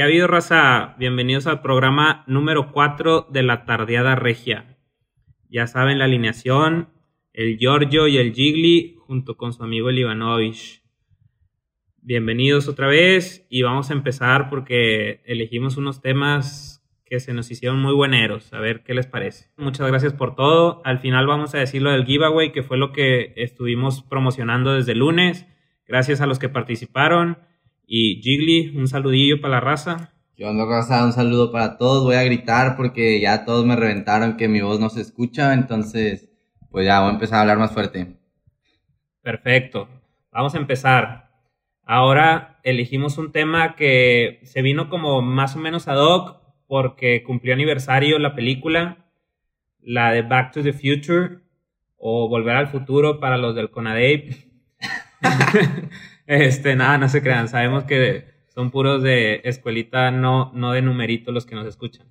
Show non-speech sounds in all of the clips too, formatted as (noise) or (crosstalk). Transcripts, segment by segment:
¿Qué ha habido, raza? Bienvenidos al programa número 4 de la Tardeada Regia. Ya saben la alineación, el Giorgio y el Gigli junto con su amigo el Ivanovich. Bienvenidos otra vez y vamos a empezar porque elegimos unos temas que se nos hicieron muy bueneros. A ver qué les parece. Muchas gracias por todo. Al final vamos a decir lo del giveaway, que fue lo que estuvimos promocionando desde el lunes. Gracias a los que participaron. Y Jiggly, un saludillo para la raza. Yo ando raza? Un saludo para todos. Voy a gritar porque ya todos me reventaron que mi voz no se escucha. Entonces, pues ya voy a empezar a hablar más fuerte. Perfecto. Vamos a empezar. Ahora elegimos un tema que se vino como más o menos ad hoc porque cumplió aniversario la película, la de Back to the Future o Volver al Futuro para los del CONADEIP. (laughs) Este, nada, no se crean. Sabemos que son puros de escuelita, no, no de numerito los que nos escuchan.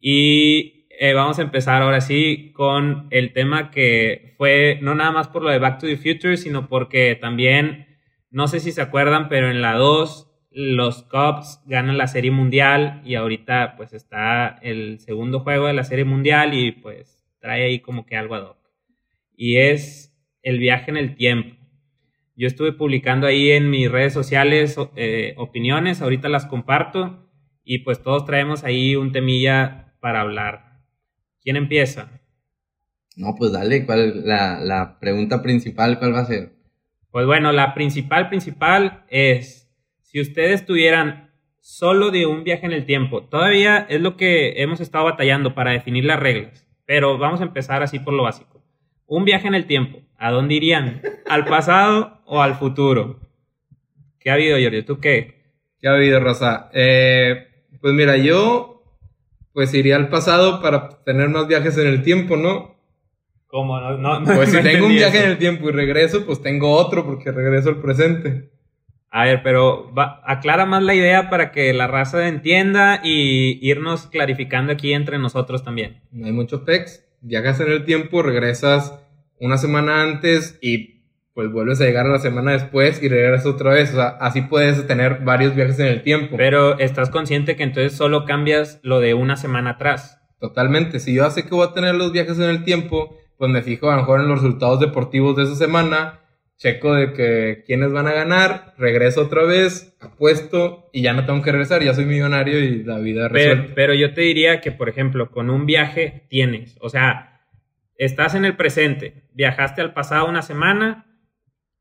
Y eh, vamos a empezar ahora sí con el tema que fue no nada más por lo de Back to the Future, sino porque también, no sé si se acuerdan, pero en la 2 los Cubs ganan la Serie Mundial y ahorita pues está el segundo juego de la Serie Mundial y pues trae ahí como que algo ad hoc. Y es el viaje en el tiempo. Yo estuve publicando ahí en mis redes sociales eh, opiniones, ahorita las comparto y pues todos traemos ahí un temilla para hablar. ¿Quién empieza? No, pues dale, ¿cuál la, la pregunta principal cuál va a ser? Pues bueno, la principal principal es si ustedes tuvieran solo de un viaje en el tiempo, todavía es lo que hemos estado batallando para definir las reglas, pero vamos a empezar así por lo básico. Un viaje en el tiempo, ¿a dónde irían? ¿Al pasado o al futuro? ¿Qué ha habido, Giorgio? ¿Tú qué? ¿Qué ha habido, Rosa? Eh, pues mira, yo pues iría al pasado para tener más viajes en el tiempo, ¿no? ¿Cómo? No, no, pues si tengo un viaje eso. en el tiempo y regreso, pues tengo otro porque regreso al presente. A ver, pero va- aclara más la idea para que la raza entienda y irnos clarificando aquí entre nosotros también. No hay mucho pex. Viajas en el tiempo, regresas una semana antes y pues vuelves a llegar a la semana después y regresas otra vez. O sea, así puedes tener varios viajes en el tiempo. Pero estás consciente que entonces solo cambias lo de una semana atrás. Totalmente. Si yo ya sé que voy a tener los viajes en el tiempo, pues me fijo a lo mejor en los resultados deportivos de esa semana, checo de que quiénes van a ganar, regreso otra vez, apuesto y ya no tengo que regresar, ya soy millonario y la vida Pero, resuelta. pero yo te diría que, por ejemplo, con un viaje tienes, o sea, estás en el presente, viajaste al pasado una semana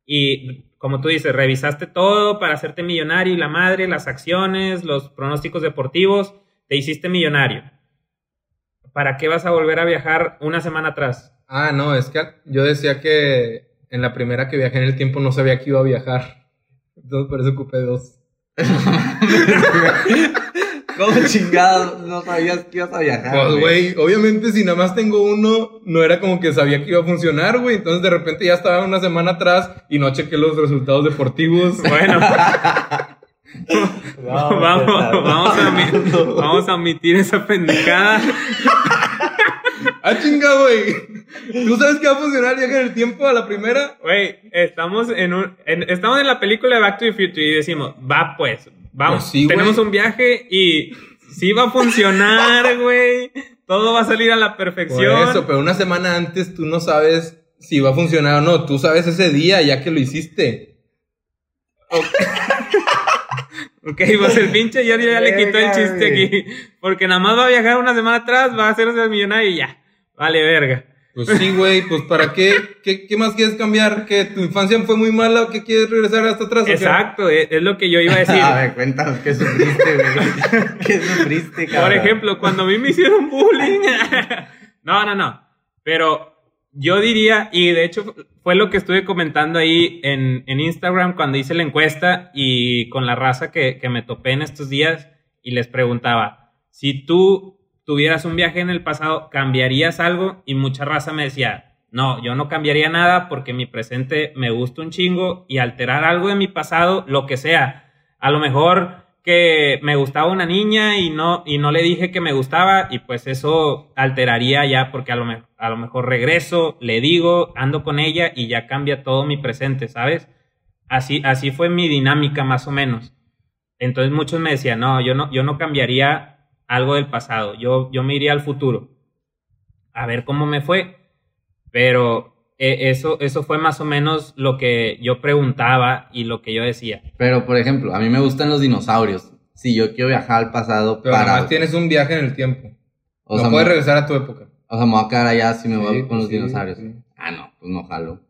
y, como tú dices, revisaste todo para hacerte millonario y la madre, las acciones, los pronósticos deportivos, te hiciste millonario. ¿Para qué vas a volver a viajar una semana atrás? Ah, no, es que yo decía que en la primera que viajé en el tiempo no sabía que iba a viajar. Entonces por eso ocupé dos. (laughs) ¿Cómo chingados no sabías que ibas a viajar? Pues, güey, obviamente si nada más tengo uno, no era como que sabía que iba a funcionar, güey. Entonces de repente ya estaba una semana atrás y no chequé los resultados deportivos. Bueno, No, (laughs) vamos, a, omi- (laughs) vamos a omitir esa pendejada. Ah, chinga, güey. ¿Tú sabes que va a funcionar viaje en el tiempo a la primera? Güey, estamos en un en- estamos en la película de Back to the Future y decimos, va pues, vamos, Pues sí, tenemos un viaje y sí va a funcionar, (laughs) güey. Todo va a salir a la Por perfección. eso, pero una semana antes tú no sabes si va a funcionar o no. Tú sabes ese día ya que lo hiciste. Ok, (laughs) pues el pinche Giorgio ya le quitó el chiste aquí. Porque nada más va a viajar una semana atrás, va a hacerse millonario y ya. Vale, verga. Pues sí, güey, pues ¿para qué? qué? qué más quieres cambiar? ¿Que tu infancia fue muy mala o que quieres regresar hasta atrás? Exacto, es, es lo que yo iba a decir. (laughs) A ver, cuéntanos qué sufriste, güey. (laughs) ¿Qué sufriste, cabrón? Por ejemplo, cuando a mí me hicieron bullying. (laughs) no, no, no. Pero yo diría, y de hecho fue lo que estuve comentando ahí en, en Instagram cuando hice la encuesta y con la raza que, que me topé en estos días y les preguntaba, si tú tuvieras un viaje en el pasado, ¿cambiarías algo? Y mucha raza me decía, no, yo no cambiaría nada porque mi presente me gusta un chingo y alterar algo de mi pasado, lo que sea. A lo mejor que me gustaba una niña y no, y no le dije que me gustaba y pues eso alteraría ya porque a lo, a lo mejor regreso, le digo, ando con ella y ya cambia todo mi presente, ¿sabes? Así, así fue mi dinámica más o menos. Entonces muchos me decían, no, yo no, yo no cambiaría algo del pasado, yo, yo me iría al futuro. A ver cómo me fue. Pero eh, eso, eso fue más o menos lo que yo preguntaba y lo que yo decía. Pero, por ejemplo, a mí me gustan los dinosaurios. Si yo quiero viajar al pasado Pero para... además tienes un viaje en el tiempo. o no sea, puedes me- regresar a tu época. O sea, me voy a quedar allá si me Sí, voy con los sí, dinosaurios. sí. Ah, no, pues no jalo.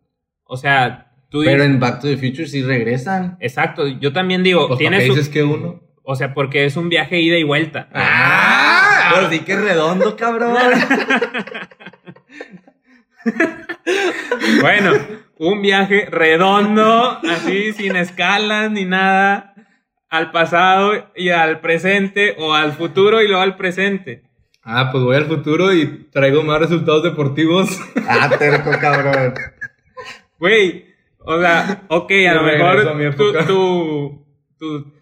O sea, tú Pero dices- en Back to the Future sí regresan. Exacto, yo también digo, Pues, ¿para tiene qué su- dices que uno? O sea, porque es un viaje ida y vuelta. ¡Ah! Pero sí que es redondo, cabrón. (laughs) Bueno, un viaje redondo, así sin escalas ni nada, al pasado y al presente, o al futuro y luego al presente. Ah, pues voy al futuro y traigo más resultados deportivos. (laughs) ah, terco, cabrón. Güey, o sea, ok, a lo a mejor tu, tu,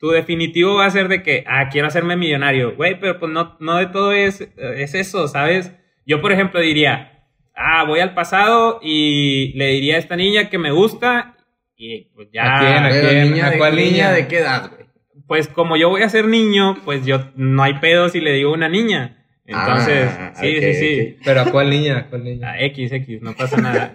tu definitivo va a ser de que, ah, quiero hacerme millonario. Güey, pero pues no, no de todo es, es eso, ¿sabes? Yo, por ejemplo, diría, ah, voy al pasado y le diría a esta niña que me gusta y pues ya... ¿A quién? ¿A quién? niña, ¿A cuál niña niña? de qué edad, güey? Pues como yo voy a ser niño, pues yo no hay pedo si le digo una niña. Entonces, Ah, sí, ok, sí, sí. Pero ¿a cuál niña? ¿A cuál niña? Ah, X, X, no pasa nada.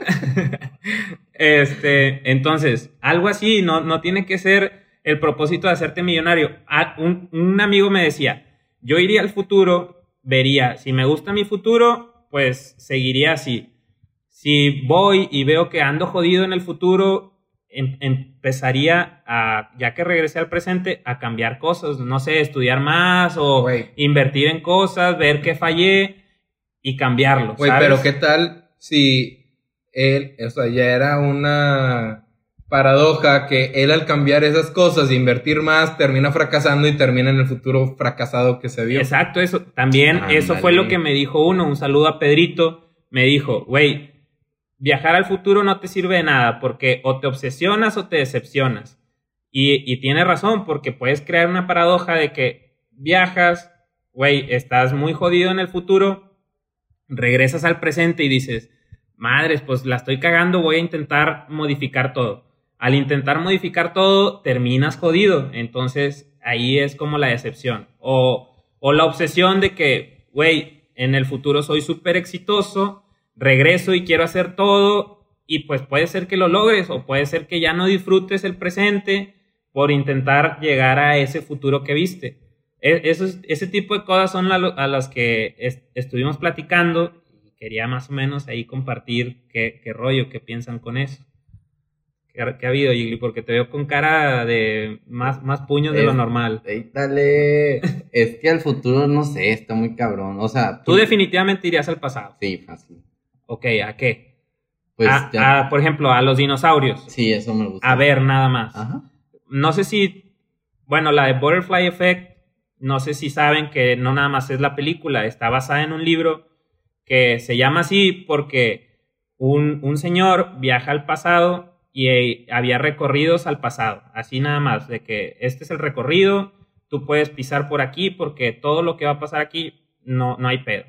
(laughs) este, entonces, algo así, no, no tiene que ser el propósito de hacerte millonario. Ah, un, un amigo me decía, yo iría al futuro, vería, si me gusta mi futuro, pues seguiría así. Si voy y veo que ando jodido en el futuro, em- empezaría a, ya que regresé al presente, a cambiar cosas, no sé, estudiar más o invertir en cosas, ver que fallé y cambiarlo. Güey, pero ¿qué tal si él, o sea, ya era una paradoja que él al cambiar esas cosas e invertir más termina fracasando y termina en el futuro fracasado que se vio? Exacto, eso. También eso fue lo que me dijo uno. Un saludo a Pedrito. Me dijo, güey, viajar al futuro no te sirve de nada porque o te obsesionas o te decepcionas. Y, y tiene razón porque puedes crear una paradoja de que viajas, güey, estás muy jodido en el futuro, regresas al presente y dices, madres, pues la estoy cagando, voy a intentar modificar todo. Al intentar modificar todo, terminas jodido. Entonces, ahí es como la decepción. O, o la obsesión de que, güey, en el futuro soy súper exitoso, regreso y quiero hacer todo, y pues puede ser que lo logres, o puede ser que ya no disfrutes el presente por intentar llegar a ese futuro que viste. E- ese tipo de cosas son a las que est- estuvimos platicando quería más o menos ahí compartir qué, qué rollo, qué piensan con eso. ¿Qué, ha- habido, Gigli? Porque te veo con cara de más, más puños de lo normal. Dale. (laughs) es que al futuro, no sé, está muy cabrón. O sea, Tú definitivamente irías al pasado. Sí, fácil. Ok, ¿a qué? Pues A- ya. a, por ejemplo, a los dinosaurios. Sí, eso me gusta. A ver, nada más. Ajá. No sé si, bueno, la de Butterfly Effect, no sé si saben que no nada más es la película, está basada en un libro que se llama así porque un, un señor viaja al pasado y eh, había recorridos al pasado, así nada más, de que este es el recorrido, tú puedes pisar por aquí porque todo lo que va a pasar aquí no, no hay pedo.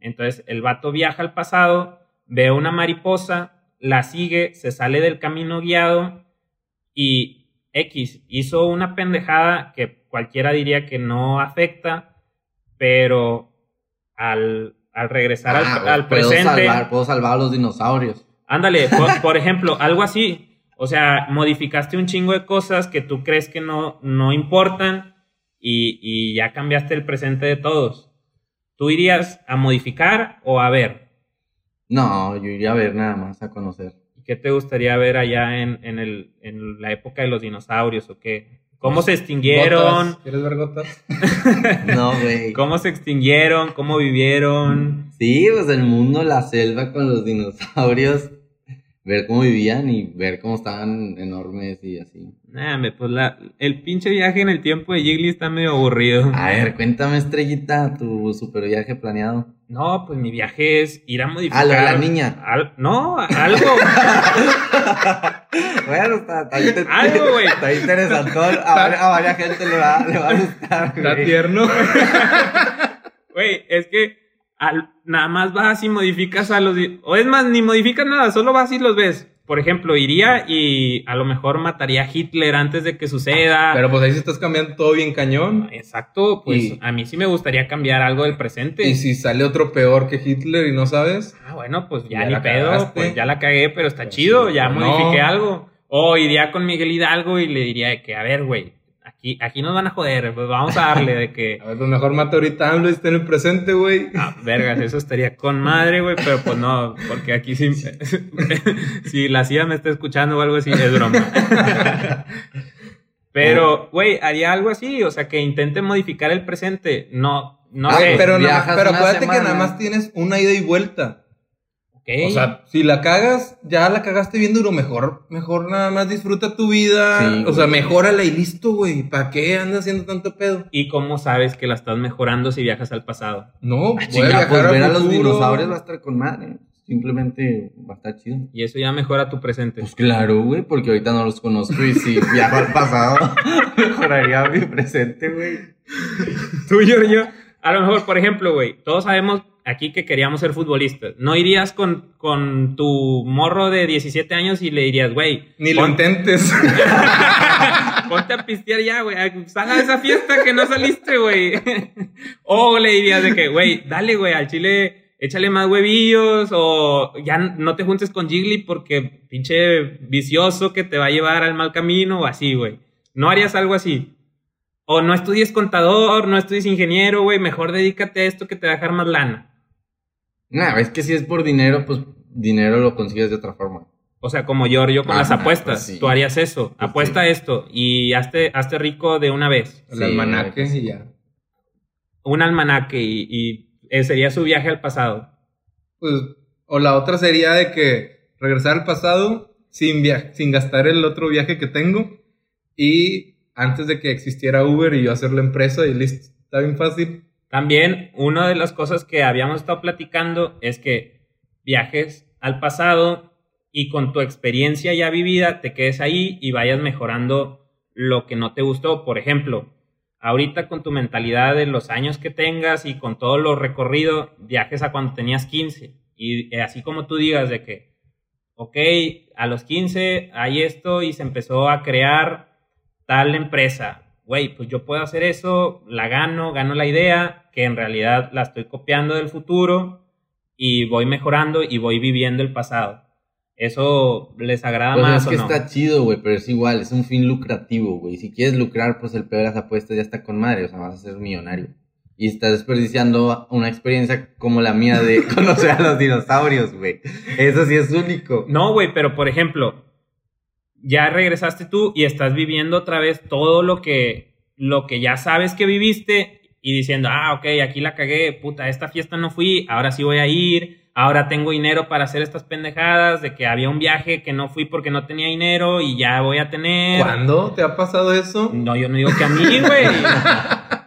Entonces el vato viaja al pasado, ve una mariposa, la sigue, se sale del camino guiado y X hizo una pendejada que cualquiera diría que no afecta, pero al, al regresar Ah, al, güey, al puedo presente, Salvar, puedo salvar a los dinosaurios. Ándale, por, por ejemplo, algo así. O sea, modificaste un chingo de cosas que tú crees que no, no importan y, y ya cambiaste el presente de todos. ¿Tú irías a modificar o a ver? No, yo iría a ver nada más, a conocer. ¿Qué te gustaría ver allá en, en, el, en la época de los dinosaurios o qué? ¿Cómo se extinguieron? ¿Gotas? ¿Quieres ver gotas? (laughs) No, güey. ¿Cómo se extinguieron? ¿Cómo vivieron? Sí, pues el mundo, la selva con los dinosaurios. Ver cómo vivían y ver cómo estaban enormes y así. Nah, pues la, el pinche viaje en el tiempo de Jiggly está medio aburrido. A ver, cuéntame, estrellita, tu super viaje planeado. No, pues mi viaje es ir a modificar. Lo de la niña. Al- no, algo. (laughs) Bueno, está, está, inte- Algo, güey. está interesante. A, a varias gente le va, le va a gustar. Está güey. tierno. (laughs) Güey, es que al- nada más vas y modificas a los. O es más, ni modificas nada, solo vas y los ves. por ejemplo, iría y a lo mejor mataría a Hitler antes de que suceda. Pero pues ahí sí estás cambiando todo bien cañón. Exacto, pues Y- a mí sí me gustaría cambiar algo del presente. Y si sale otro peor que Hitler y no sabes, Ah, bueno, pues ya, Ya ni pedo, cagaste. pues ya la cagué, pero está Pues chido, sí, ya no. modifiqué algo. O iría con Miguel Hidalgo y le diría de que, a ver, güey, aquí, aquí nos van a joder, pues vamos a darle de que, (laughs) a ver, pues mejor mata ahorita a AMLO y esté en el presente, güey. ah, vergas, eso estaría con madre, güey, pero pues no, porque aquí sí, (laughs) si la CIA me está escuchando o algo así, es broma. (laughs) Pero, güey, haría algo así, o sea, que intente modificar el presente, no, no Ah, sé. pero, viajas pero acuérdate que nada más tienes una ida y vuelta. O sea, si la cagas, ya la cagaste bien duro, mejor, mejor nada más disfruta tu vida. Sí, o sea, mejórala y listo, güey. ¿Para qué andas haciendo tanto pedo? ¿Y cómo sabes que la estás mejorando si viajas al pasado? No, voy a (laughs) Chinga, viajar pues ver a los dinosaurios va a estar con madre. Simplemente va a estar chido. Y eso ya mejora tu presente. Pues claro, güey, porque ahorita no los conozco y si (laughs) viajo al pasado, (laughs) mejoraría mi presente, güey. Tú, Giorgio, a lo mejor, por ejemplo, güey, todos sabemos aquí que queríamos ser futbolistas. No irías con, con tu morro de 17 años y le dirías, güey, Ni lo intentes. (laughs) ponte a pistear ya, güey. Sal a esa fiesta que no saliste, güey. (laughs) o le dirías de que, güey, dale, güey, al chile échale más huevillos o ya no te juntes con Jiggly porque pinche vicioso que te va a llevar al mal camino o así, güey. ¿No harías algo así? O no estudies contador, no estudies ingeniero, güey, mejor dedícate a esto que te va a dejar más lana. Nah, es que si es por dinero, pues dinero lo consigues de otra forma. O sea, como yo, yo con las apuestas, pues sí. tú harías eso, Pues apuesta sí. esto y hazte, hazte rico de una vez. El Sí, almanaque sí. y ya. Un almanaque y, y eh, sería su viaje al pasado. Pues, o la otra sería de que regresar al pasado sin, via- sin gastar el otro viaje que tengo y antes de que existiera Uber y yo hacer la empresa y listo. Está bien fácil. También una de las cosas que habíamos estado platicando es que viajes al pasado y con tu experiencia ya vivida te quedes ahí y vayas mejorando lo que no te gustó. Por ejemplo, ahorita con tu mentalidad de los años que tengas y con todo lo recorrido, viajes a cuando tenías 15. Y eh, así como tú digas de que, ok, a los 15 hay esto y se empezó a crear tal empresa. Güey, pues yo puedo hacer eso, la gano, gano la idea, que en realidad la estoy copiando del futuro y voy mejorando y voy viviendo el pasado. ¿Eso les agrada Pues más es que o no? está chido, güey, pero es igual, es un fin lucrativo, güey. Si quieres lucrar, pues el peor de las apuestas ya está con madre, o sea, vas a ser millonario. Y estás desperdiciando una experiencia como la mía de (laughs) conocer a los dinosaurios, güey. Eso sí es único. No, güey, pero por ejemplo, ya regresaste tú y estás viviendo otra vez todo lo que, lo que ya sabes que viviste y diciendo, ah, ok, aquí la cagué, puta, esta fiesta no fui, ahora sí voy a ir, ahora tengo dinero para hacer estas pendejadas, de que había un viaje que no fui porque no tenía dinero y ya voy a tener... ¿Cuándo te ha pasado eso? No, yo no digo que a mí, güey. (laughs)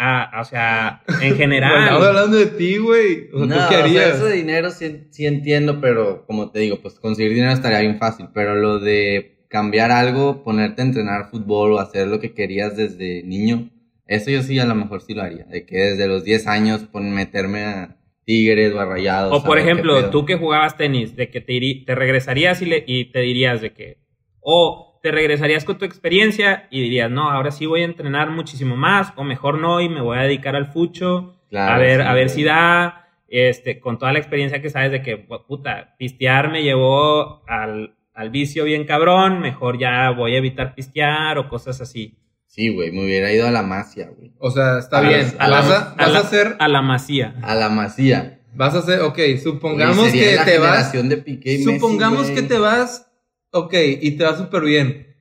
Ah, o sea, (laughs) en general. Estamos hablando de ti, güey. O sea, no, ¿tú qué o sea, harías? eso de dinero sí, sí entiendo, pero como te digo, pues conseguir dinero estaría bien fácil. Pero lo de cambiar algo, ponerte a entrenar fútbol o hacer lo que querías desde niño, eso yo sí a lo mejor sí lo haría. De que desde los 10 años pon, meterme a Tigres o a Rayados. O por ejemplo, tú que jugabas tenis, de que te, te regresarías y, le- y te dirías de que, o te regresarías con tu experiencia y dirías, no, ahora sí voy a entrenar muchísimo más, o mejor no, y me voy a dedicar al fucho, Claro, a ver, sí, a ver si da, este, con toda la experiencia que sabes de que, pu- puta, pistear me llevó al, al vicio bien cabrón, mejor ya voy a evitar pistear o cosas así. Sí, güey, me hubiera ido a la Masia, güey. O sea, está A bien. a vas la- a, vas a la, hacer. a la masía. A la Masía. Vas a hacer. Ok, supongamos sería que la te vas. generación de Piqué y Messi, Supongamos que te vas. Ok, y te va súper bien.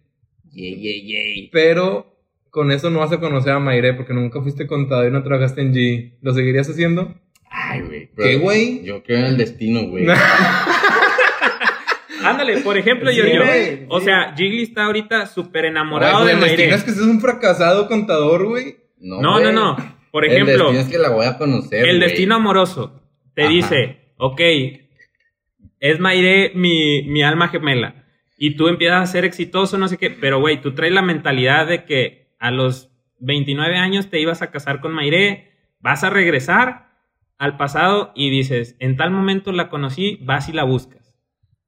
Yey, yey, yey. Pero con eso no vas a conocer a Mayre porque nunca fuiste contador y no trabajaste en G. ¿Lo seguirías haciendo? Ay, güey. ¿Qué, güey? Yo creo en el destino, güey. (laughs) Ándale, por ejemplo, Sí, Giorgio. güey, O sí. sea, Jiggly está ahorita súper enamorado Ay, de güey, el destino Mayre. es que seas un fracasado contador, güey. No, no, güey. no. Por El ejemplo, destino es que la voy a conocer, el güey. destino amoroso te Ajá. dice, ok, es Mayre mi, mi alma gemela. Y tú empiezas a ser exitoso, no sé qué. Pero, güey, tú traes la mentalidad de que a los 29 años te ibas a casar con Mayre, vas a regresar al pasado y dices, en tal momento la conocí, vas y la buscas.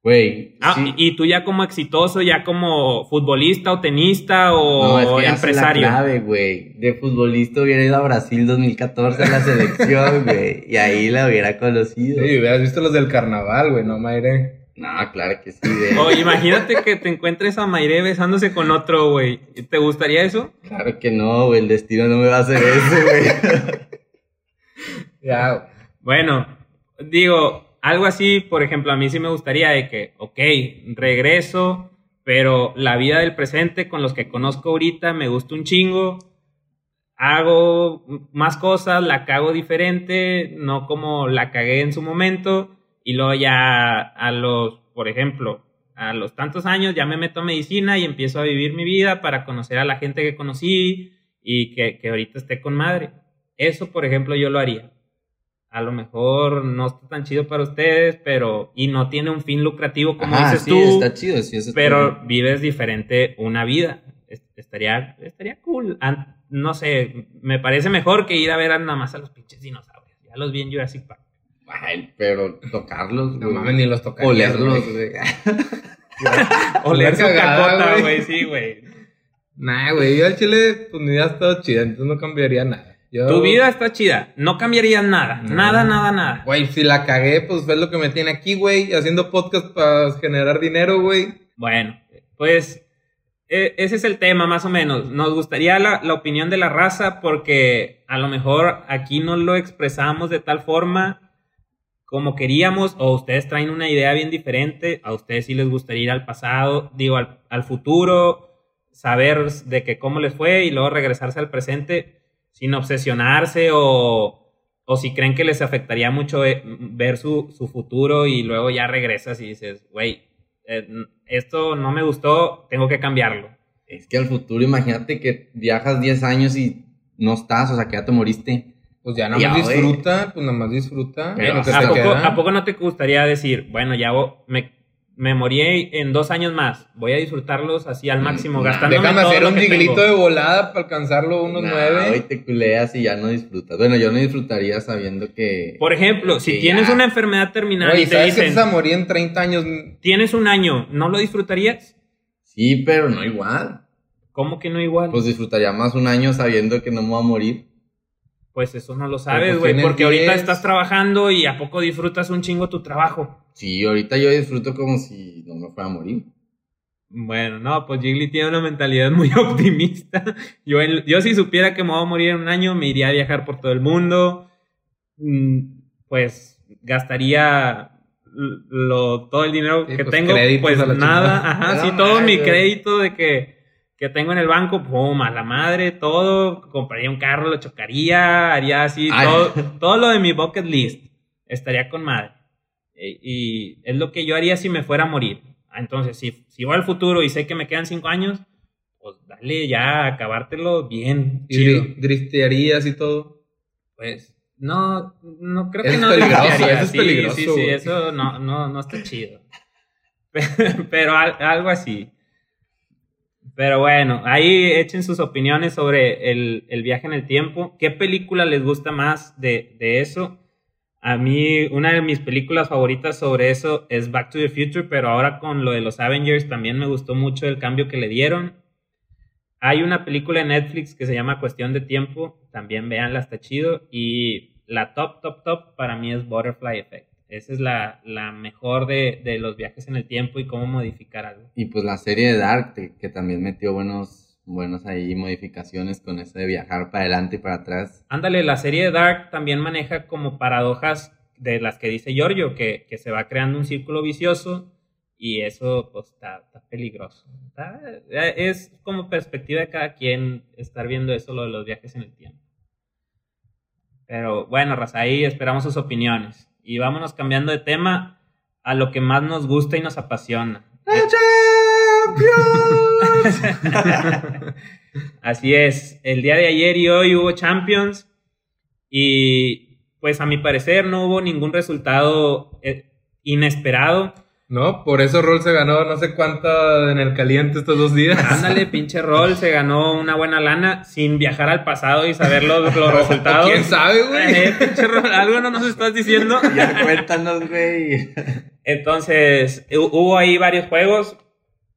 Güey. Ah, sí. y tú ya como exitoso, ya como futbolista o tenista o No, es que empresario. la clave, güey. De futbolista hubiera ido a Brasil 2014 a la selección, (laughs) güey. Y ahí la hubiera conocido. Sí, hubieras visto los del carnaval, güey, no, Mayre. No, claro que sí. de- O imagínate que te encuentres a Mayre besándose con otro, güey. ¿Te gustaría eso? Claro que no, güey. El destino no me va a hacer eso, güey. (laughs) Ya. Bueno, digo, algo así, por ejemplo, a mí sí me gustaría de que, ok, regreso, pero la vida del presente con los que conozco ahorita me gusta un chingo. Hago más cosas, la cago diferente, no como la cagué en su momento. Y luego ya a los, por ejemplo, a los tantos años ya me meto a medicina y empiezo a vivir mi vida para conocer a la gente que conocí y que, que ahorita esté con madre. Eso, por ejemplo, yo lo haría a lo mejor no está tan chido para ustedes, pero y no tiene un fin lucrativo como Ajá, dices sí, tú, está chido. Sí, eso pero vives diferente una vida. Es- Estaría, estaría cool. No sé, me parece mejor que ir a ver a nada más a los pinches dinosaurios. Ya los vi en Jurassic Park. Ay, pero tocarlos, No güey. mames, ni los tocarías, Olerlos, güey. (laughs) Oler su cacota, güey. sí, güey. Nah, güey, yo al chile, pues mi vida ha estado chida, entonces no cambiaría nada. Yo- Tu vida está chida. No cambiarías nada. No. Nada, nada, nada. Güey, si la cagué, pues es lo que me tiene aquí, güey, haciendo podcast para generar dinero, güey. Bueno, pues e- ese es el tema más o menos. Nos gustaría la, la opinión de la raza porque a lo mejor aquí no lo expresamos de tal forma como queríamos o ustedes traen una idea bien diferente. A ustedes sí les gustaría ir al pasado, digo, al, al futuro, saber de que cómo les fue y luego regresarse al presente sin obsesionarse o, o si creen que les afectaría mucho eh, ver su, su futuro y luego ya regresas y dices, güey, eh, esto no me gustó, tengo que cambiarlo. Es que al futuro, imagínate que viajas 10 años y no estás, o sea, que ya te moriste. Pues ya nada más disfruta, pues nada más disfruta. Pero lo que ¿A poco, queda. ¿A poco no te gustaría decir, bueno, ya me, me morí en dos años más, voy a disfrutarlos así al máximo, Nah, gastándome Déjame todo hacer un diglito de volada para alcanzarlo unos Nah, nueve. Hoy te culeas y ya no disfrutas. Bueno, yo no disfrutaría sabiendo que. Por ejemplo, si tienes una enfermedad terminal Güey, y te ¿sabes que te dicen, vas a morir en 30 años? tienes un año, ¿no lo disfrutarías? Sí, pero no igual. ¿Cómo que no igual? Pues disfrutaría más un año sabiendo que no me voy a morir. Pues eso no lo sabes, güey, porque ahorita 10. estás trabajando y a poco disfrutas un chingo tu trabajo. Sí, ahorita yo disfruto como si no me fuera a morir. Bueno, no, pues Jiggly tiene una mentalidad (laughs) muy optimista. Yo, yo si supiera que me voy a morir en un año, me iría a viajar por todo el mundo. Mm, Pues gastaría lo, todo el dinero Sí, que pues, tengo, pues nada, ajá, No sí, todo mi crédito de que, que tengo en el banco, pum, a la madre, todo, compraría un carro, lo chocaría, haría así, Ay. todo, (laughs) todo lo de mi bucket list, estaría con madre. Y, y es lo que yo haría si me fuera a morir. Ah, Entonces, si, si voy al futuro y sé que me quedan cinco años, pues dale ya, acabártelo bien, Y driftearías y todo. Pues, no, no creo Eso que es no peligroso, eso es Sí, peligroso, Sí, sí, eso no, no, no está chido. (laughs) Pero al- algo así. Pero bueno, ahí echen sus opiniones sobre el, el viaje en el tiempo. ¿Qué película les gusta más de, de eso? A mí, una de mis películas favoritas sobre eso es Back to the Future, pero ahora con lo de los Avengers también me gustó mucho el cambio que le dieron. Hay una película en Netflix que se llama Cuestión de Tiempo, también véanla, está chido. Y la top, top, top para mí es Butterfly Effect. Esa es la, la mejor de, de los viajes en el tiempo y cómo modificar algo. Y pues la serie de Dark, que, que también metió buenos, buenos ahí modificaciones con eso de viajar para adelante y para atrás. Ándale, la serie de Dark también maneja como paradojas de las que dice Giorgio, que, que se va creando un círculo vicioso y eso pues está, está peligroso. Está- es como perspectiva de cada quien estar viendo eso, lo de los viajes en el tiempo. Pero bueno, Raza, ahí esperamos sus opiniones. Y vámonos cambiando de tema a lo que más nos gusta y nos apasiona. (laughs) Así es, el día de ayer y hoy hubo Champions y pues a mi parecer no hubo ningún resultado eh, inesperado. ¿No? Por eso Roll se ganó no sé cuánta en el caliente estos dos días. Ándale, pinche Roll se ganó una buena lana sin viajar al pasado y saber los, los (laughs) resultados. ¿Quién sabe, güey? Eh, pinche Roll, algo no nos estás diciendo. (laughs) Ya cuéntanos, güey. Entonces, hu- hubo ahí varios juegos.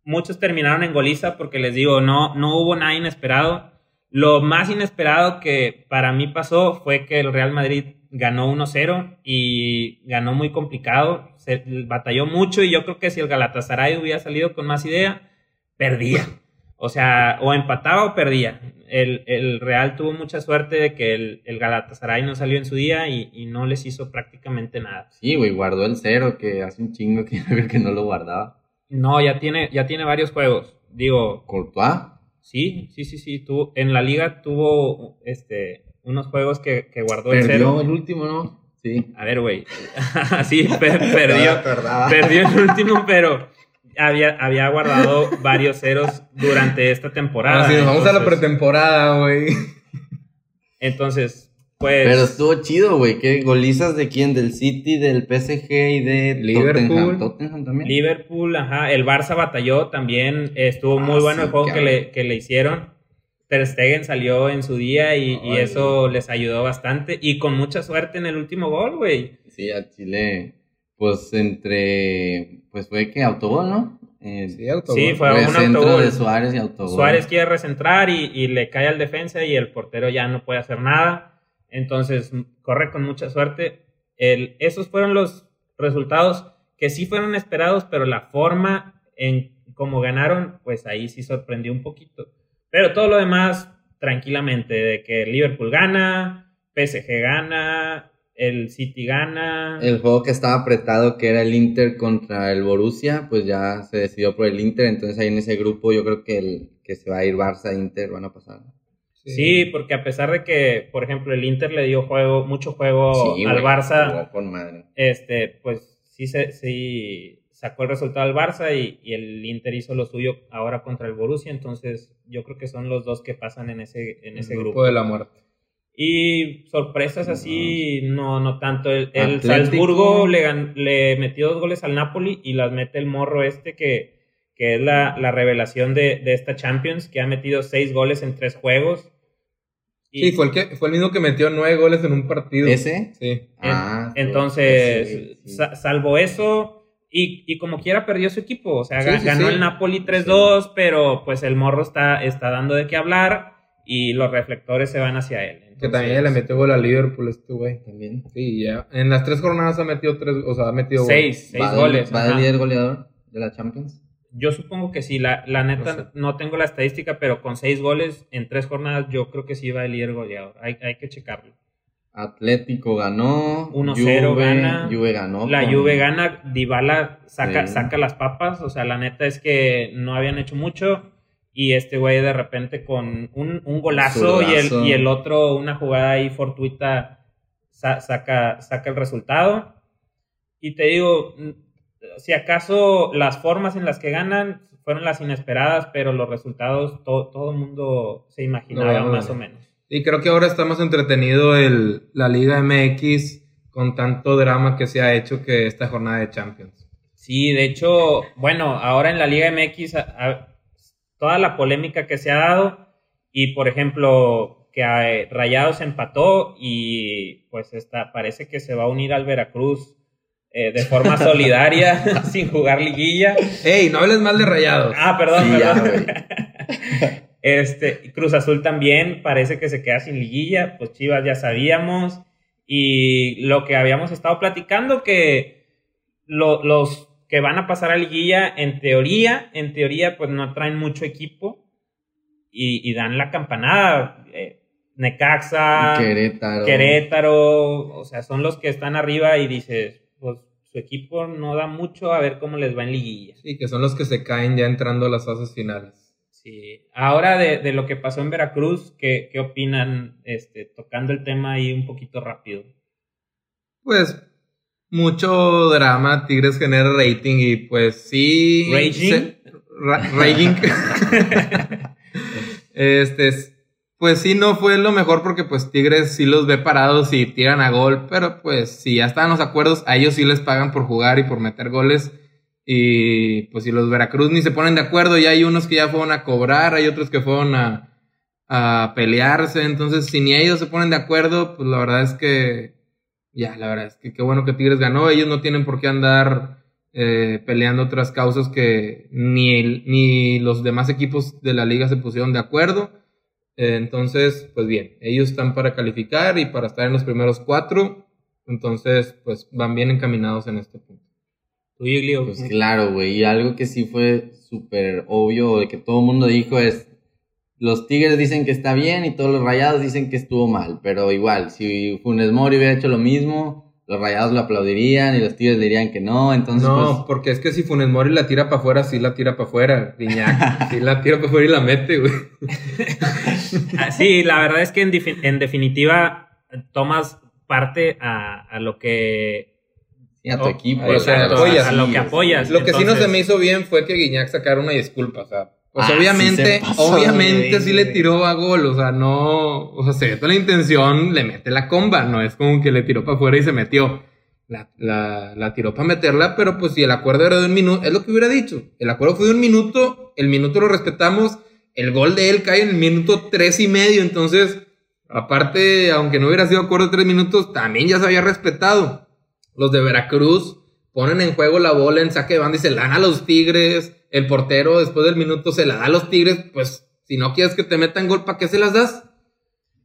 Muchos terminaron en goliza porque les digo, no, no hubo nada inesperado. Lo más inesperado que para mí pasó fue que el Real Madrid ganó 1-0 y ganó muy complicado. Se batalló mucho y yo creo que si el Galatasaray hubiera salido con más idea, perdía. O sea, o empataba o perdía. El, el Real tuvo mucha suerte de que el, el Galatasaray no salió en su día y, y no les hizo prácticamente nada. Sí, güey, guardó el cero, que hace un chingo que, (laughs) que no lo guardaba. No, ya tiene, ya tiene varios juegos. Digo, Courtois. sí, sí, sí, sí. Tuvo, en la liga tuvo este, unos juegos que, que guardó el cero. el último, ¿no? Sí. A ver, güey. (laughs) sí, per- perdió. Perdió el último, pero había, había guardado varios ceros durante esta temporada. Ahora sí, nos vamos a la pretemporada, güey. Entonces, pues. Pero estuvo chido, güey. ¿Qué golizas de quién? Del City, del PSG y de Liverpool. Tottenham. Tottenham también. Liverpool, ajá, el Barça batalló también, estuvo muy Ah, bueno sí, el juego que le, que le hicieron. Ter Stegen salió en su día y, eso les ayudó bastante y con mucha suerte en el último gol, güey. Sí, a Chile. Pues entre. Pues fue que autogol, ¿no? Eh, Sí, autogol. Sí, fue fue un centro de Suárez y autogol. Suárez quiere recentrar y, y le cae al defensa y el portero ya no puede hacer nada. Entonces corre con mucha suerte. El, esos fueron los resultados que sí fueron esperados, pero la forma en cómo ganaron, pues ahí sí sorprendió un poquito. Pero todo lo demás, tranquilamente, de que Liverpool gana, PSG gana, el City gana. El juego que estaba apretado, que era el Inter contra el Borussia, pues ya se decidió por el Inter. Entonces ahí en ese grupo yo creo que el que se va a ir Barça Inter van a pasar. Sí, porque a pesar de que, por ejemplo, el Inter le dio juego, mucho juego Sí, al Barça, jugó con madre. este, pues sí, se, sí sacó el resultado al Barça y, y el Inter hizo lo suyo ahora contra el Borussia, entonces yo creo que son los dos que pasan en ese, en ese El grupo. de la muerte. Y sorpresas así, no, no tanto. El, el. Salzburgo le, le metió dos goles al Napoli y las mete el morro este que, que es la, la revelación de, de esta Champions, que ha metido seis goles en tres juegos. Y- Sí, fue el, que, fue el mismo que metió nueve goles en un partido. ¿Ese? Sí. En- Ah, entonces, sí, sí. sa- salvo eso, y, y como quiera perdió su equipo. O sea, Sí, ga- sí, ganó sí. el Napoli 3-2, pero pues el morro está, está dando de qué hablar y los reflectores se van hacia él. Que también le metió gol a Liverpool este güey. También. Sí, ya. En las tres jornadas ha metido tres, o sea, ha metido. Seis, seis ¿Va de- goles. ¿Va de líder goleador de la Champions? Yo supongo que sí, la, la neta No sé. no tengo la estadística, pero con seis goles en tres jornadas yo creo que sí va el líder goleador. Hay, hay que checarlo. Atlético ganó. 1-0 Juve- gana. Juve ganó. La con- Juve gana, Dybala saca, Sí. saca las papas, o sea, la neta es que no habían hecho mucho y este güey de repente con un, un golazo y el, y el otro una jugada ahí fortuita sa- saca, saca el resultado. Y te digo, mm, si acaso las formas en las que ganan fueron las inesperadas, pero los resultados to- todo el mundo se imaginaba No, no, más no. o menos. Y creo que ahora está más entretenido el, la Liga MX con tanto drama que se ha hecho que esta jornada de Champions. Sí, de hecho, bueno, ahora en la Liga MX, a- a- toda la polémica que se ha dado y, por ejemplo, que eh, Rayados empató y pues está, parece que se va a unir al Veracruz eh, de forma (laughs) solidaria (laughs) sin jugar liguilla. ¡Ey! No hables mal de rayados. Ah, perdón, Sí, ya, perdón. (laughs) Este, Cruz Azul también parece que se queda sin liguilla, pues Chivas ya sabíamos. Y lo que habíamos estado platicando, que lo- los que van a pasar a liguilla, en teoría, en teoría, pues no traen mucho equipo y, y dan la campanada. Eh, Necaxa, Querétaro. Querétaro, o sea, son los que están arriba y dices, pues su equipo no da mucho, a ver cómo les va en liguilla. Sí, que son los que se caen ya entrando a las fases finales. Sí. Ahora de, de lo que pasó en Veracruz, ¿qué, qué opinan? Este, tocando el tema ahí un poquito rápido. Pues mucho drama, Tigres genera rating y pues sí. ¿Raging? ra- raging. (laughs) este, es- pues sí, no fue lo mejor porque pues Tigres sí los ve parados y tiran a gol, pero pues si ya estaban los acuerdos, a ellos sí les pagan por jugar y por meter goles. Y pues si los Veracruz ni se ponen de acuerdo, y hay unos que ya fueron a cobrar, hay otros que fueron a, a pelearse. Entonces, si ni ellos se ponen de acuerdo, pues la verdad es que ya, la verdad es que qué bueno que Tigres ganó. Ellos no tienen por qué andar eh, peleando otras causas que ni, ni los demás equipos de la liga se pusieron de acuerdo. Eh, entonces, pues bien, ellos están para calificar y para estar en los primeros cuatro. Entonces, pues van bien encaminados en este punto. Pues claro, güey. Y algo que sí fue súper obvio, de que todo el mundo dijo es, los Tigres dicen que está bien y todos los Rayados dicen que estuvo mal. Pero igual, si Funes Mori hubiera hecho lo mismo, los Rayados lo aplaudirían y los Tigres le dirían que no. Entonces, No, pues, porque es que si Funes Mori la tira para afuera, sí la tira para afuera. Guiñac, (laughs) sí la tira para afuera y la mete, güey. Ah, Sí, la verdad es que en, definitiva tomas parte a, a lo que... sí, a tu Oh, equipo. o sea, apoyas, a lo que apoyas. Lo que sí no Entonces- se me hizo bien fue que Guiñac sacara una disculpa, o sea, pues Ah, sí obviamente, se pasó obviamente de sí le güey. tiró a gol, o sea, no, o sea, se ve toda la intención, le mete la comba, no es como que le tiró para afuera y se metió. La, la, la tiró para meterla, pero pues si el acuerdo era de un minuto, es lo que hubiera dicho. El acuerdo fue de un minuto, el minuto lo respetamos, el gol de él cae en el minuto tres y medio, entonces, aparte, aunque no hubiera sido acuerdo de tres minutos, también ya se había respetado. Los de Veracruz ponen en juego la bola en saque de banda y se la dan a los Tigres. El portero después del minuto se la da a los Tigres. Pues si no quieres que te metan gol, ¿para qué se las das?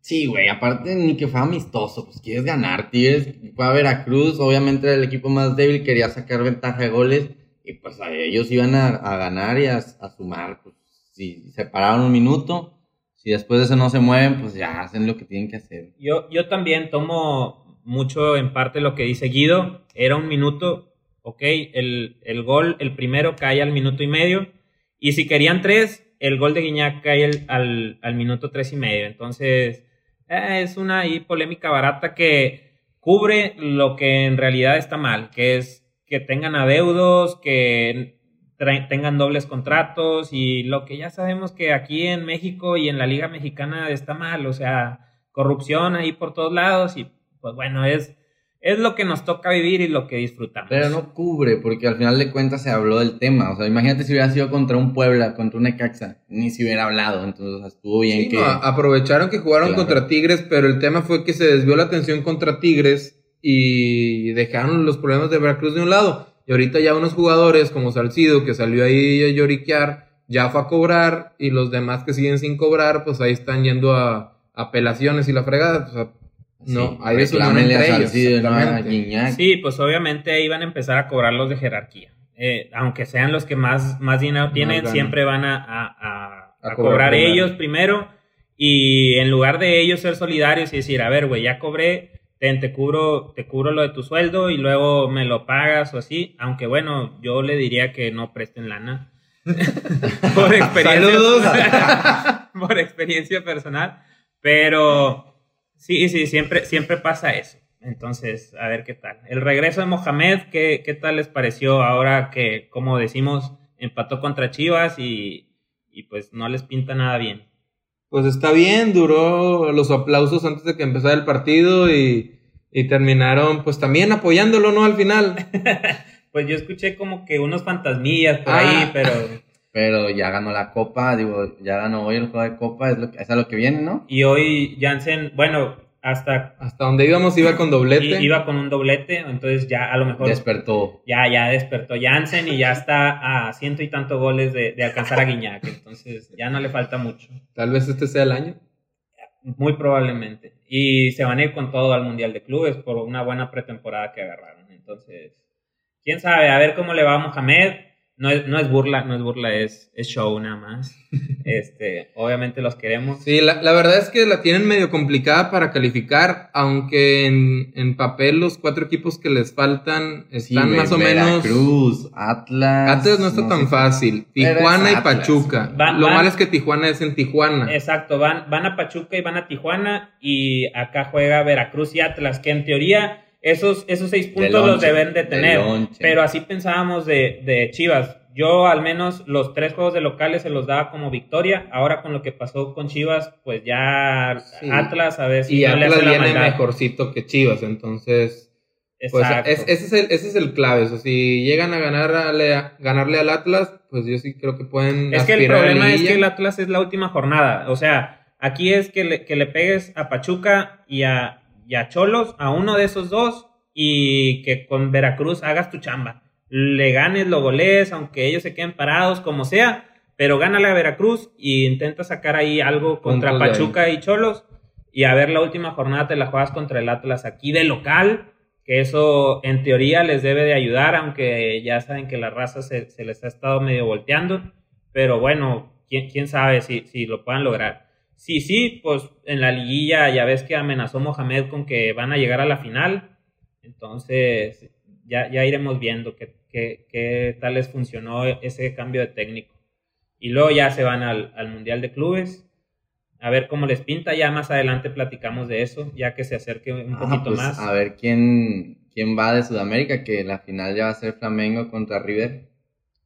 Sí, güey, aparte ni que fue amistoso, pues quieres ganar, Tigres fue a Veracruz, obviamente era el equipo más débil, quería sacar ventaja de goles y pues a ellos iban a, a ganar y a, a sumar, pues si se pararon un minuto, si después de eso no se mueven, pues ya hacen lo que tienen que hacer. Yo, yo también tomo mucho en parte lo que dice Guido. Era un minuto, ok, el, el gol, el primero cae al minuto y medio. Y si querían tres, el gol de Guiñac cae al, al minuto tres y medio. Entonces, eh, es una ahí polémica barata que cubre lo que en realidad está mal, que es que tengan adeudos, que tengan dobles contratos y lo que ya sabemos que aquí en México y en la Liga Mexicana está mal, o sea, corrupción ahí por todos lados y pues bueno, es, es lo que nos toca vivir y lo que disfrutamos. Pero no cubre, porque al final de cuentas se habló del tema, o sea, imagínate si hubiera sido contra un Puebla, contra un Necaxa, ni si hubiera hablado, entonces o sea, estuvo bien Sí, que... no, aprovecharon que jugaron Claro. contra Tigres, pero el tema fue que se desvió la atención contra Tigres y dejaron los problemas de Veracruz de un lado. Y ahorita ya unos jugadores como Salcido, que salió ahí a lloriquear, ya fue a cobrar y los demás que siguen sin cobrar, pues ahí están yendo a apelaciones y la fregada. O sea, no, Sí, hay desunión reclámenle entre a ellos. Salcido, no a exactamente. Guiñac. Sí, pues obviamente ahí van a empezar a cobrar los de jerarquía. Eh, aunque sean los que más, más dinero tienen, siempre van a, a- a- A a cobrar ellos primero. Y en lugar de ellos ser solidarios y decir, a ver, güey, ya cobré, ten, te cubro, te cubro lo de tu sueldo y luego me lo pagas o así. Aunque bueno, yo le diría que no presten lana. (laughs) por (laughs) experiencia. Saludos. (laughs) por experiencia personal. Pero sí, sí, siempre, siempre pasa eso. Entonces, a ver qué tal. El regreso de Mohamed, ¿qué, qué tal les pareció ahora que, como decimos, empató contra Chivas y, y pues no les pinta nada bien? Pues está bien, duró los aplausos antes de que empezara el partido y, y terminaron pues también apoyándolo, ¿no? Al final. (laughs) Pues yo escuché como que unos fantasmillas por Ah. ahí, pero... Pero ya ganó la copa, digo, ya ganó hoy el juego de copa, es, lo que, es a lo que viene, ¿no? Y hoy Jansen, bueno, hasta Hasta donde íbamos iba con doblete. iba con un doblete, entonces ya a lo mejor Despertó. ya, ya despertó Jansen y ya está a ciento y tanto goles de, de alcanzar a Guiñac, entonces ya no le falta mucho, Tal vez este sea el año. muy probablemente. Y se van a ir con todo al Mundial de Clubes por una buena pretemporada que agarraron, entonces, quién sabe, a ver cómo le va a Mohamed. No es, no es burla, no es burla, es, es show nada más. (laughs) Este, obviamente los queremos. Sí, la, la verdad es que la tienen medio complicada para calificar, aunque en, en papel los cuatro equipos que les faltan están más o menos... Veracruz, Atlas. Atlas no está tan fácil. Tijuana y Atlas. Pachuca. Van- Lo van- malo es que Tijuana es en Tijuana. Exacto, van, van a Pachuca y van a Tijuana y acá juega Veracruz y Atlas, que en teoría esos, esos seis puntos los lonche, deben de tener. Pero así pensábamos de, de Chivas. Yo al menos los tres juegos de locales se los daba como victoria. Ahora con lo que pasó con Chivas, pues ya Sí. Atlas a ver si Y no le Atlas hace la viene maldad. mejorcito que Chivas, entonces Pues es- ese, es el, ese es el clave. O sea, si llegan a, ganarle, a ganarle al Atlas, pues yo sí creo que pueden. Es que el problema es que el Atlas es la última jornada. O sea, aquí es que le, que le pegues a Pachuca y a, y a Cholos, a uno de esos dos, y que con Veracruz hagas tu chamba. Le ganes, lo golees, aunque ellos se queden parados, como sea, pero gánale a Veracruz y intenta sacar ahí algo contra Puntos. Pachuca y Cholos. Y a ver, la última jornada te la juegas contra el Atlas aquí de local, que eso en teoría les debe de ayudar, aunque ya saben que la raza se, se les ha estado medio volteando. Pero bueno, quién, quién sabe si, si lo puedan lograr. Sí, sí, pues en la liguilla ya ves que amenazó Mohamed con que van a llegar a la final. Entonces ya, ya iremos viendo qué, qué, qué tal les funcionó ese cambio de técnico. Y luego ya se van al, al Mundial de Clubes. A ver cómo les pinta. Ya más adelante platicamos de eso, ya que se acerque un Ah, poquito pues, más. A ver quién, quién va de Sudamérica, que la final ya va a ser Flamengo contra River.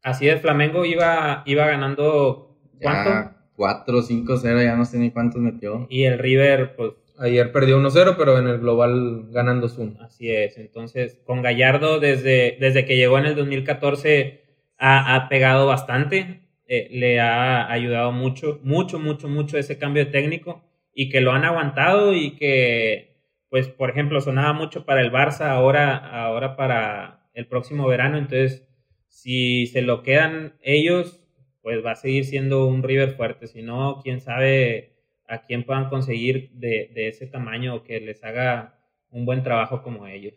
Así es, Flamengo iba, iba ganando ¿cuánto? Ya 4 5 0 ya no sé ni cuántos metió. Y el River, pues Ayer perdió 1-0, pero en el global ganan 2-1. Así es, entonces con Gallardo desde, desde que llegó en el 2014 ha, ha pegado bastante, eh, le ha ayudado mucho, mucho, mucho, mucho ese cambio de técnico y que lo han aguantado y que, pues, por ejemplo, sonaba mucho para el Barça, ahora, ahora para el próximo verano, entonces, si se lo quedan ellos, pues va a seguir siendo un River fuerte, si no, quién sabe a quién puedan conseguir de, de ese tamaño o que les haga un buen trabajo como ellos.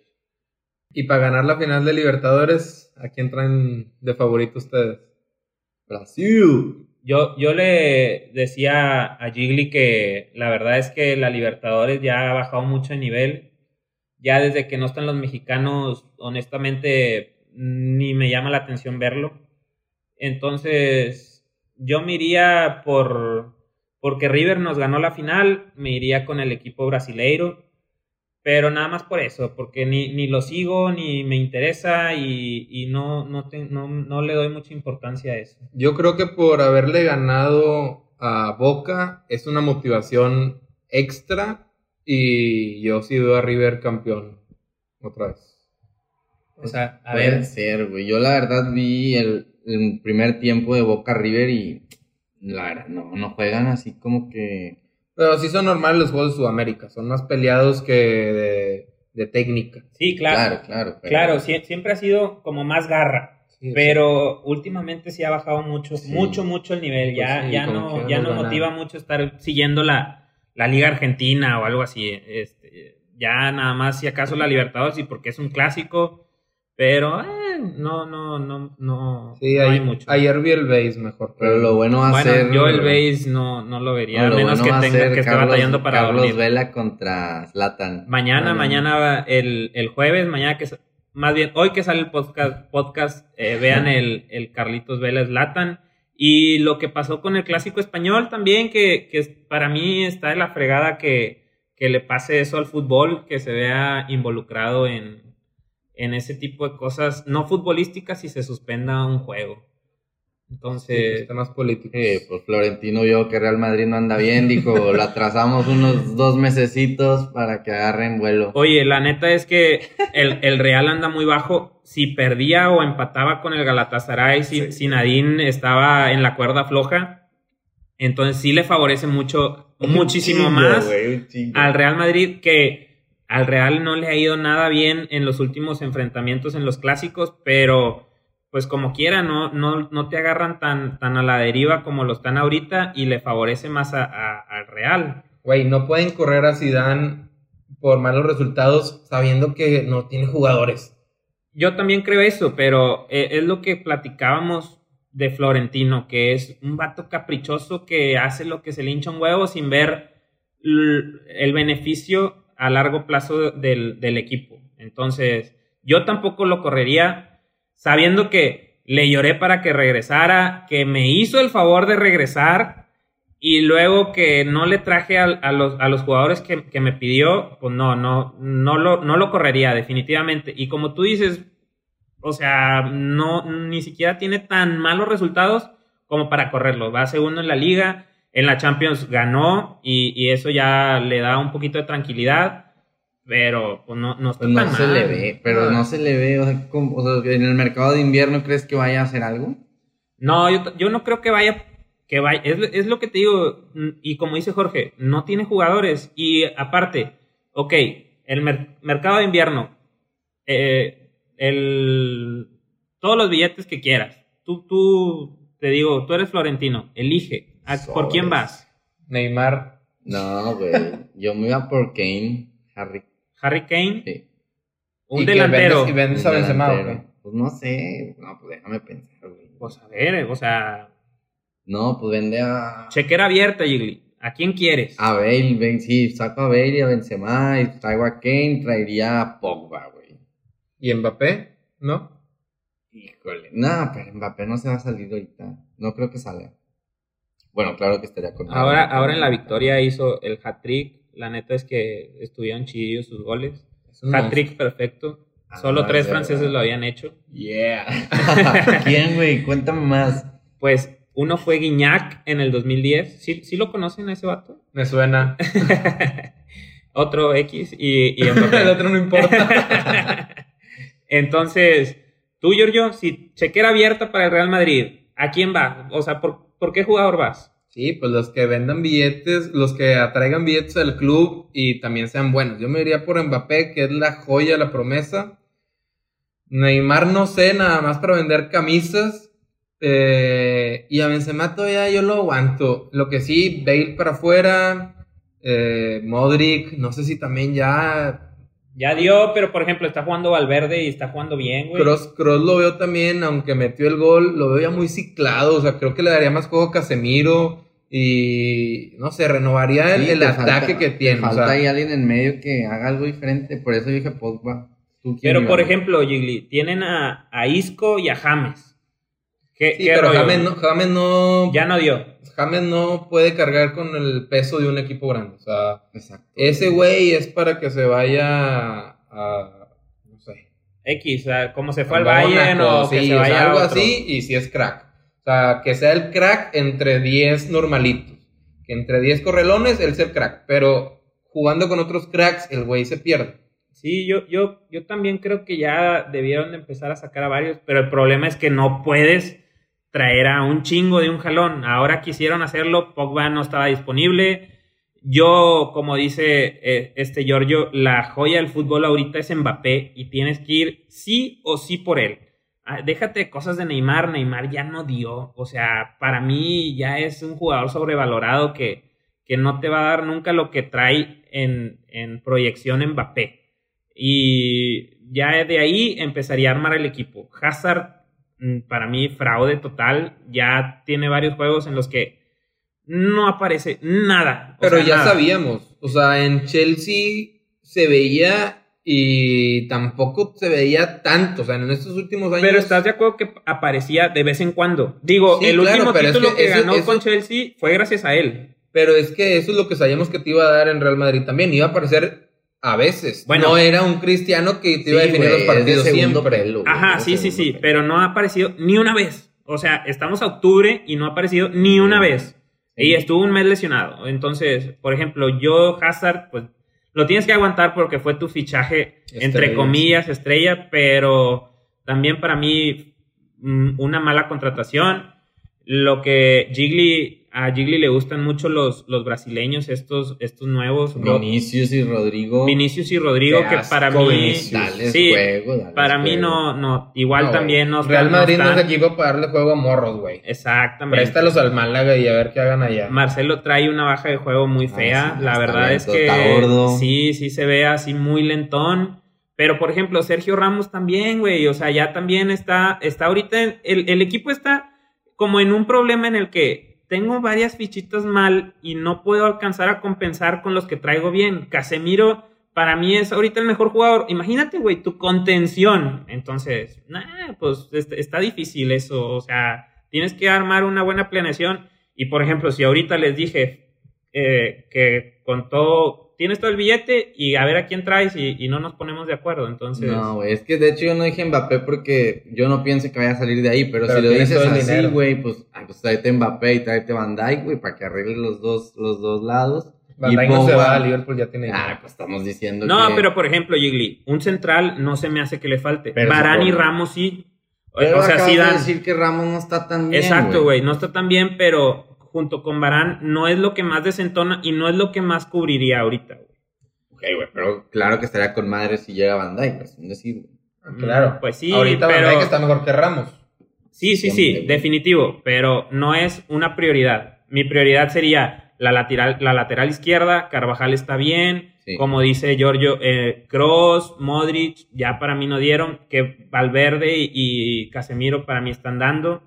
Y para ganar la final de Libertadores, ¿a quién traen de favorito ustedes? Brasil. Yo, yo le decía a Gigli que la verdad es que la Libertadores ya ha bajado mucho de nivel. Ya desde que no están los mexicanos, honestamente, ni me llama la atención verlo. Entonces, yo me iría por, porque River nos ganó la final, me iría con el equipo brasileiro. Pero nada más por eso, porque ni, ni lo sigo, ni me interesa y, y no, no, no, no le doy mucha importancia a eso. Yo creo que por haberle ganado a Boca es una motivación extra y yo sí veo a River campeón otra vez. O sea, a Puede ver, ser, güey. Yo la verdad vi el, el primer tiempo de Boca River y la verdad no, no juegan así como que... Pero sí son normales los juegos de Sudamérica, son más peleados que de, de técnica. sí, claro. Claro, claro. pero- Claro, sie- siempre ha sido como más garra, Sí, pero últimamente sí ha bajado mucho, Sí. mucho, mucho el nivel. Ya, Pues sí, ya como no, ya no motiva mucho estar siguiendo la, la Liga Argentina o algo así. Este, ya nada más, si acaso la Libertadores, y porque es un clásico, pero eh, no, no, no, no, Sí, no hay mucho. ayer vi el base mejor. Pero lo bueno va a bueno, ser... yo el base no, no lo vería, no, lo menos bueno que tenga que esté Carlos- batallando para Carlos dormir. Vela contra Zlatan. Mañana, mañana, va el, el jueves, mañana que, más bien, hoy que sale el podcast, podcast eh, vean el, el Carlitos Vélez Latan. Y lo que pasó con el clásico español también, que, que para mí está de la fregada que, que le pase eso al fútbol, que se vea involucrado en, en ese tipo de cosas no futbolísticas y se suspenda un juego. Entonces, temas políticos. Eh, pues Florentino vio que Real Madrid no anda bien, dijo, (laughs) lo atrasamos unos dos mesecitos para que agarren vuelo. Oye, la neta es que el, el Real anda muy bajo. Si perdía o empataba con el Galatasaray, si, si Nadine estaba en la cuerda floja, entonces sí le favorece mucho, muchísimo chingo, más al Real Madrid, que al Real no le ha ido nada bien en los últimos enfrentamientos en los clásicos, pero pues como quiera, no, no, no te agarran tan, tan a la deriva como lo están ahorita y le favorece más a- a- al Real. Güey, no pueden correr a Zidane por malos resultados sabiendo que no tiene jugadores. Yo también creo eso, pero eh, es lo que platicábamos de Florentino, que es un vato caprichoso que hace lo que se le hincha un huevo sin ver el beneficio a largo plazo del, del equipo. Entonces, yo tampoco lo correría sabiendo que le lloré para que regresara, que me hizo el favor de regresar y luego que no le traje a, los, a los jugadores que, que me pidió, pues no, no, no lo, no lo correría definitivamente. Y como tú dices, o sea, no, ni siquiera tiene tan malos resultados como para correrlo. Va segundo en la liga, en la Champions ganó y, y eso ya le da un poquito de tranquilidad. pero pues no, no está Pues no se le ve, pero no se le ve. O sea, ¿cómo- o sea, en el mercado de invierno, ¿crees que vaya a hacer algo? No, yo, no creo que vaya, que vaya, es, es lo que te digo, y como dice Jorge, no tiene jugadores, y aparte, ok, el mer- mercado de invierno, eh, el, todos los billetes que quieras, tú, tú, te digo, tú eres florentino, elige, ¿a- ¿por quién vas? Neymar. No, güey. Yo me iba por Kane, Harry. Harry Kane, Sí. un ¿Y que delantero, vendes- y vendes a Benzema, ¿o delantero. qué? Pues no sé. No, pues déjame pensar, güey. pues a ver, o sea, No, pues vende a. chequera abierta, Gigli, ¿a quién quieres? A Bale, ven, sí, saco a Bale y a Benzema y traigo a Kane, traería a Pogba, güey. ¿Y Mbappé? ¿No? Híjole. No, pero Mbappé no se va a salir ahorita. No creo que salga. Bueno, claro que estaría con Ahora, ahora en la victoria hizo el hat-trick. La neta es que estuvieron chidillos sus goles. Es un Hat-trick perfecto. Ah, Solo no, tres es franceses verdad. lo habían hecho. Yeah. (laughs) ¿Quién, güey? Cuéntame más. Pues uno fue Guiñac en el 2010. ¿Sí, sí lo conocen a ese vato? Me suena. (laughs) Otro X y, y (laughs) El otro no importa. Entonces, tú, Giorgio, si chequera abierta para el Real Madrid, ¿a quién va? O sea, ¿por, por qué jugador vas? Sí, pues los que vendan billetes, los que atraigan billetes al club y también sean buenos. Yo me iría por Mbappé, que es la joya, la promesa. Neymar no sé, nada más para vender camisas. Eh, y a Benzema todavía yo lo aguanto. Lo que sí, Bale para afuera. eh, Modric, no sé si también ya. Ya dio, pero por ejemplo, está jugando Valverde y está jugando bien, güey. Cross, Cross lo veo también, aunque metió el gol, lo veo ya muy ciclado. O sea, creo que le daría más juego a Casemiro. Y no sé, renovaría el, Sí, el te ataque falta- que tiene. o Falta sea, ahí alguien en medio que haga algo diferente. Por eso dije Pogba. ¿Tú quién Pero por ejemplo, Gigli, tienen a, a Isco y a James. ¿Qué, Sí, qué pero rollo? James no, James no, Ya no dio. James no puede cargar con el peso de un equipo grande. O sea, Exacto. ese güey es para que se vaya a, no sé, X, o sea, como se fue al Bayern o que sí, se o sea, vaya a algo otro. así y si es crack. O sea, que sea el crack entre 10 normalitos. Que entre 10 correlones él sea el crack. Pero jugando con otros cracks, el güey se pierde. Sí, yo, yo, yo también creo que ya debieron de empezar a sacar a varios, pero el problema es que no puedes traer a un chingo de un jalón. Ahora quisieron hacerlo, Pogba no estaba disponible. Yo, como dice eh, este Giorgio, la joya del fútbol ahorita es Mbappé y tienes que ir sí o sí por él. Ah, Déjate cosas de Neymar, Neymar ya no dio. O sea, para mí ya es un jugador sobrevalorado que, que no te va a dar nunca lo que trae en, en proyección Mbappé. Y ya de ahí empezaría a armar el equipo. Hazard, para mí, fraude total. Ya tiene varios juegos en los que no aparece nada. Pero sea, ya nada. sabíamos. O sea, en Chelsea se veía y tampoco se veía tanto. O sea, en estos últimos años. Pero estás de acuerdo que aparecía de vez en cuando. Digo, Sí, el claro, último es título que que, eso- ganó eso- con Chelsea fue gracias a él. Pero es que eso es lo que sabíamos que te iba a dar en Real Madrid también. Iba a aparecer a veces. Bueno. no era un cristiano que te iba a definir los partidos es de segundo siempre. pelo, güey, Ajá, sí, sí, sí, pelo. pero no ha aparecido ni una vez. O sea, estamos a octubre y no ha aparecido ni una vez. Y estuvo un mes lesionado. Entonces, por ejemplo, yo, Hazard, pues lo tienes que aguantar porque fue tu fichaje, entre comillas, estrella, pero también para mí mm, una mala contratación. Lo que Gigli, a Gigli le gustan mucho los, los brasileños, estos, estos nuevos. Vinicius y Rodrigo. Vinicius y Rodrigo, que asco, para mí... Vinicius. Dales Sí, juego, dales Para mí no, no, igual No, también güey. no Real Madrid no, es equipo para darle juego a morros, güey. Exactamente. Préstalos al Málaga y a ver qué hagan allá. Marcelo trae una baja de juego muy Ah, fea. sí, la verdad es que está gordo. sí, sí se ve así muy lentón. Pero por ejemplo, Sergio Ramos también, güey. O sea, ya también está, está ahorita, el, el equipo está como en un problema en el que tengo varias fichitas mal y no puedo alcanzar a compensar con los que traigo bien. Casemiro para mí es ahorita el mejor jugador. Imagínate, güey, tu contención. Entonces, nah, pues est- está difícil eso. O sea, tienes que armar una buena planeación. Y por ejemplo, si ahorita les dije eh, que con todo, tienes todo el billete y a ver a quién traes y, y no nos ponemos de acuerdo. Entonces, No, güey, es que de hecho yo no dije Mbappé porque yo no pienso que vaya a salir de ahí, pero, Pero si lo dices así, güey, pues, ah, pues tráete Mbappé y tráete Van Dijk, güey, para que arregle los dos, los dos lados. Van Dijk no se va, Liverpool ya tiene. Ah, pues estamos diciendo No, que... pero por ejemplo, Gigli, un central no se me hace que le falte. Pero Varane sí y. Ramos sí. O, Pero o sea, acabas sí de dan. decir que Ramos no está tan bien, Exacto, güey. No está tan bien, pero junto con Varane no es lo que más desentona y no es lo que más cubriría ahorita, güey. Ok, güey, pero claro que estaría con madre si llega Van Dijk, es un decir. Ah, Claro. Pues sí, Ahorita pero- Van Dijk está mejor que Ramos. Sí, sí, Siempre, sí, güey. definitivo, pero no es una prioridad. Mi prioridad sería la lateral, la lateral izquierda, Carvajal está bien, Sí. como dice Giorgio, eh, Cross, Modric, ya para mí no dieron, que Valverde y, y Casemiro para mí están dando.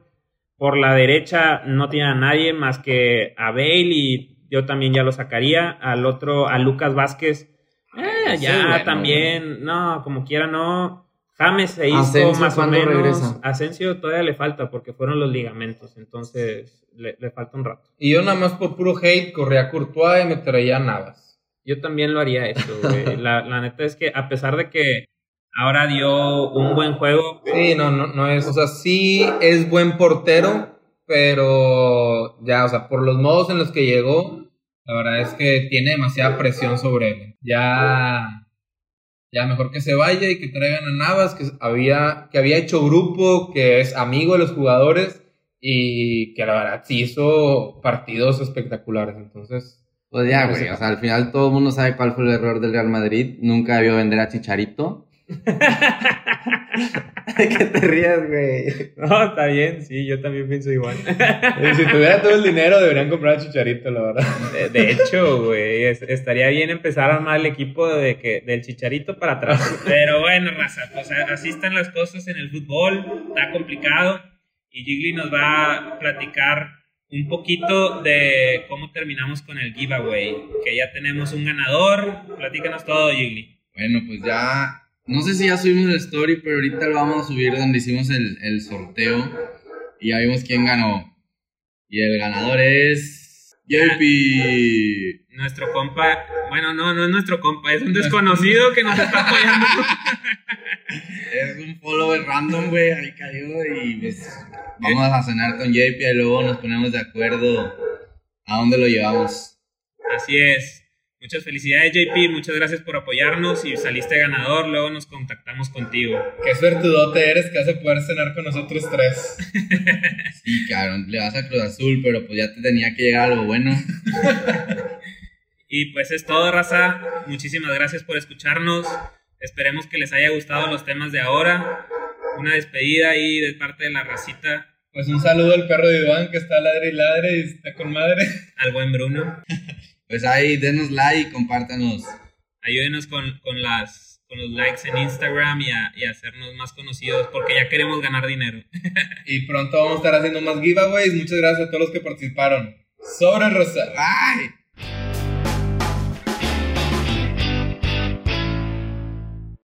Por la derecha no tiene a nadie más que a Bale y yo también ya lo sacaría. Al otro, a Lucas Vázquez, eh, ya bueno, también, no, como quiera no. James se hizo Asensio, más o ¿cuándo menos. regresa? Asensio todavía le falta porque fueron los ligamentos, entonces le, le falta un rato. Y yo nada más por puro hate corría a Courtois y me traía a Navas. Yo también lo haría eso, güey. (laughs) La, la neta es que a pesar de que ahora dio un buen juego, Sí, no, no, no es. O sea, sí es buen portero, pero ya, o sea, por los modos en los que llegó, la verdad es que tiene demasiada presión sobre él. Ya, ya mejor que se vaya y que traigan a Navas, que había, que había hecho grupo, que es amigo de los jugadores y que la verdad sí hizo partidos espectaculares. Entonces, Pues ya, güey, o sea, al final todo el mundo sabe cuál fue el error del Real Madrid, nunca debió vender a Chicharito. (laughs) ¿De qué te rías, güey? no, está bien, sí, yo también pienso igual. (laughs) si tuviera todo el dinero, deberían comprar a Chicharito, la verdad. De, de hecho, güey, es- estaría bien empezar a armar el equipo de que, del chicharito para atrás. Pero bueno, raza, pues así están las cosas en el fútbol, está complicado. Y Gigli nos va a platicar un poquito de cómo terminamos con el giveaway. Que ya tenemos un ganador. Platícanos todo, Gigli. Bueno, pues ya, no sé si ya subimos el story, pero ahorita lo vamos a subir donde hicimos el, el sorteo y ya vimos quién ganó. Y el ganador es JP. Nuestro compa, bueno, no, no es nuestro compa, es un desconocido que nos está apoyando. (laughs) Es un follower random, güey, ahí cayó y pues vamos a cenar con JP y luego nos ponemos de acuerdo a dónde lo llevamos. Así es. Muchas felicidades, JP. Muchas gracias por apoyarnos. Y saliste ganador, luego nos contactamos contigo. Qué suertudote eres que vas a poder cenar con nosotros tres. (laughs) Sí, cabrón, le vas a Cruz Azul, pero pues ya te tenía que llegar algo bueno. (laughs) Y pues es todo, raza. Muchísimas gracias por escucharnos. Esperemos que les haya gustado los temas de ahora. Una despedida ahí de parte de la racita Pues un saludo al perro de Iván que está ladre y ladre y está con madre. al buen Bruno. (laughs) Pues ahí, denos like y compártanos. Ayúdenos con, con las, con los likes en Instagram y a, y a hacernos más conocidos porque ya queremos ganar dinero. (laughs) Y pronto vamos a estar haciendo más giveaways. Muchas gracias a todos los que participaron. Sobre Rosa. Bye.